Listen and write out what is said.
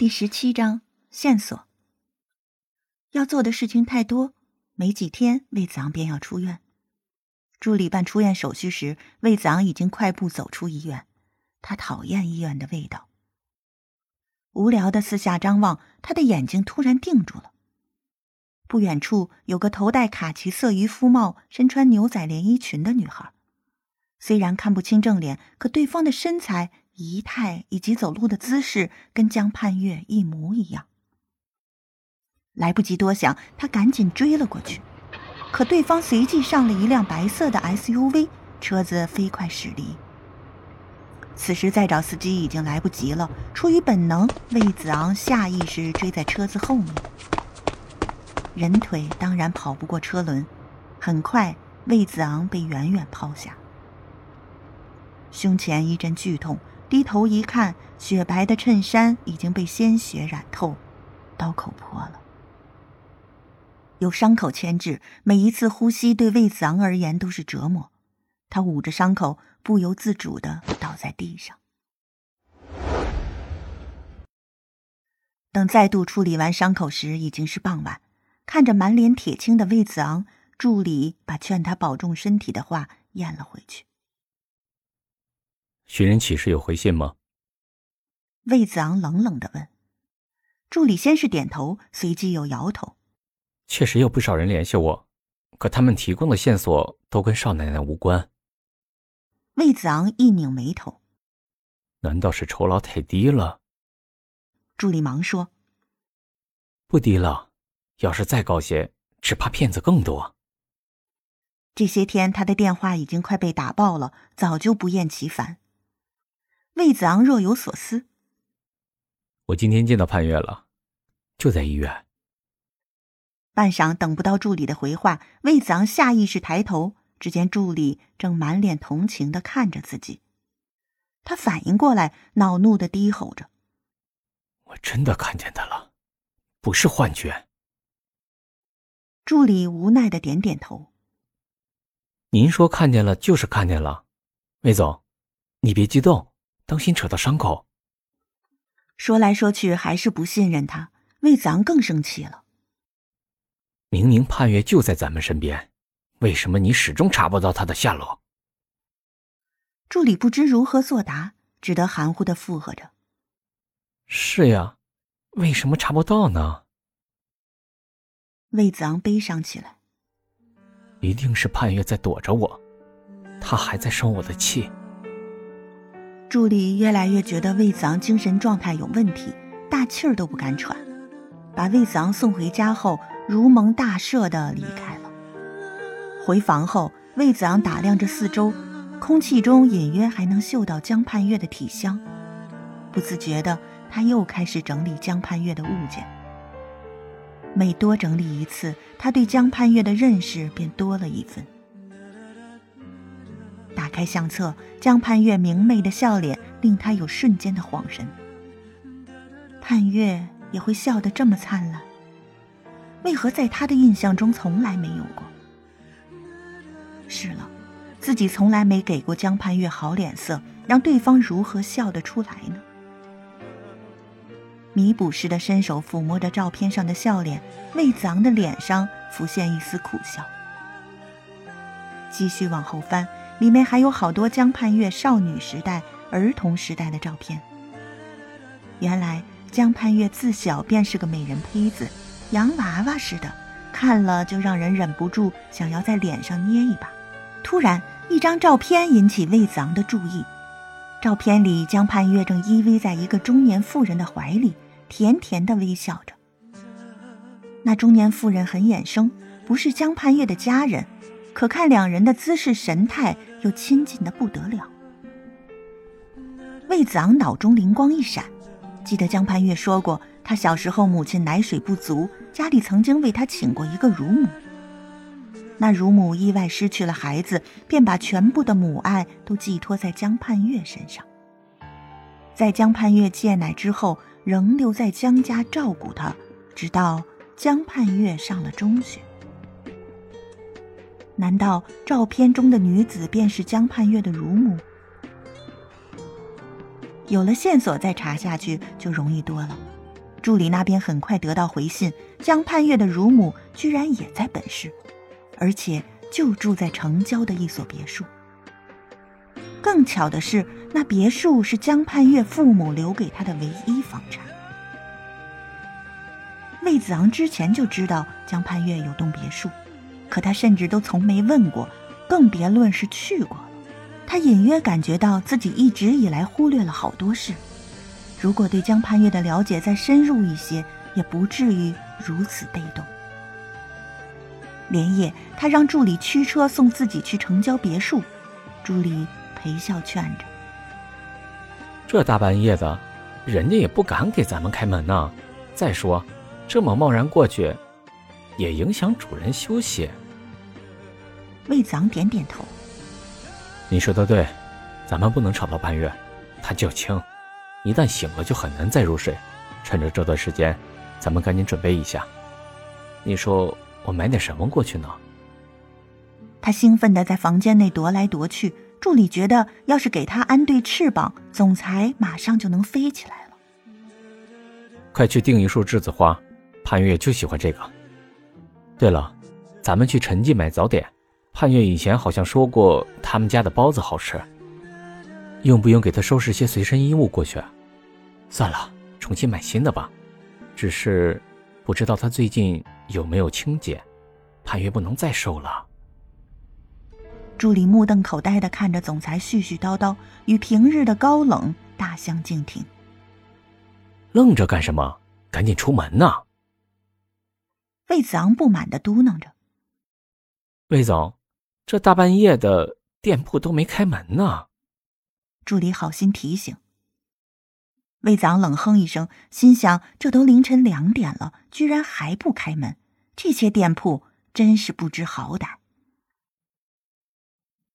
第十七章线索。要做的事情太多，没几天，魏子昂便要出院。助理办出院手续时，魏子昂已经快步走出医院。他讨厌医院的味道。无聊的四下张望，他的眼睛突然定住了。不远处有个头戴卡其色渔夫帽、身穿牛仔连衣裙的女孩。虽然看不清正脸，可对方的身材。仪态以及走路的姿势跟江盼月一模一样。来不及多想，他赶紧追了过去，可对方随即上了一辆白色的 SUV，车子飞快驶离。此时再找司机已经来不及了。出于本能，魏子昂下意识追在车子后面。人腿当然跑不过车轮，很快魏子昂被远远抛下，胸前一阵剧痛。低头一看，雪白的衬衫已经被鲜血染透，刀口破了。有伤口牵制，每一次呼吸对魏子昂而言都是折磨。他捂着伤口，不由自主的倒在地上。等再度处理完伤口时，已经是傍晚。看着满脸铁青的魏子昂，助理把劝他保重身体的话咽了回去。寻人启事有回信吗？魏子昂冷冷的问。助理先是点头，随即又摇头。确实有不少人联系我，可他们提供的线索都跟少奶奶无关。魏子昂一拧眉头。难道是酬劳太低了？助理忙说。不低了，要是再高些，只怕骗子更多。这些天他的电话已经快被打爆了，早就不厌其烦。魏子昂若有所思。我今天见到潘月了，就在医院。半晌等不到助理的回话，魏子昂下意识抬头，只见助理正满脸同情的看着自己。他反应过来，恼怒的低吼着：“我真的看见他了，不是幻觉。”助理无奈的点点头：“您说看见了就是看见了，魏总，你别激动。”当心扯到伤口。说来说去还是不信任他，魏子昂更生气了。明明盼月就在咱们身边，为什么你始终查不到他的下落？助理不知如何作答，只得含糊的附和着：“是呀，为什么查不到呢？”魏子昂悲伤起来。一定是盼月在躲着我，他还在生我的气。助理越来越觉得魏子昂精神状态有问题，大气儿都不敢喘。把魏子昂送回家后，如蒙大赦的离开了。回房后，魏子昂打量着四周，空气中隐约还能嗅到江盼月的体香。不自觉的，他又开始整理江盼月的物件。每多整理一次，他对江盼月的认识便多了一分。开相册，江盼月明媚的笑脸令他有瞬间的恍神。盼月也会笑得这么灿烂，为何在他的印象中从来没有过？是了，自己从来没给过江盼月好脸色，让对方如何笑得出来呢？弥补似的伸手抚摸着照片上的笑脸，魏子昂的脸上浮现一丝苦笑。继续往后翻。里面还有好多江盼月少女时代、儿童时代的照片。原来江盼月自小便是个美人胚子，洋娃娃似的，看了就让人忍不住想要在脸上捏一把。突然，一张照片引起魏子昂的注意。照片里，江盼月正依偎在一个中年妇人的怀里，甜甜的微笑着。那中年妇人很眼生，不是江盼月的家人。可看两人的姿势神态，又亲近的不得了。魏子昂脑中灵光一闪，记得江盼月说过，他小时候母亲奶水不足，家里曾经为他请过一个乳母。那乳母意外失去了孩子，便把全部的母爱都寄托在江盼月身上。在江盼月戒奶之后，仍留在江家照顾他，直到江盼月上了中学。难道照片中的女子便是江盼月的乳母？有了线索，再查下去就容易多了。助理那边很快得到回信，江盼月的乳母居然也在本市，而且就住在城郊的一所别墅。更巧的是，那别墅是江盼月父母留给他的唯一房产。魏子昂之前就知道江盼月有栋别墅，可他甚至都从没问过，更别论是去过。他隐约感觉到自己一直以来忽略了好多事。如果对江盼月的了解再深入一些，也不至于如此被动。连夜，他让助理驱车送自己去城郊别墅。助理陪笑劝着：“这大半夜的，人家也不敢给咱们开门呢。再说，这么贸然过去，也影响主人休息。”魏子昂点点头：“你说的对，咱们不能吵到半月，他较轻。”一旦醒了，就很难再入睡。趁着这段时间，咱们赶紧准备一下。你说我买点什么过去呢？他兴奋地在房间内踱来踱去。助理觉得，要是给他安对翅膀，总裁马上就能飞起来了。快去订一束栀子花，潘月就喜欢这个。对了，咱们去陈记买早点。盼月以前好像说过，他们家的包子好吃。用不用给他收拾些随身衣物过去？算了，重新买新的吧。只是不知道他最近有没有清洁。潘越不能再瘦了。助理目瞪口呆的看着总裁絮絮叨叨，与平日的高冷大相径庭。愣着干什么？赶紧出门呐！魏子昂不满的嘟囔着：“魏总，这大半夜的，店铺都没开门呢。”助理好心提醒。魏长冷哼一声，心想：这都凌晨两点了，居然还不开门，这些店铺真是不知好歹。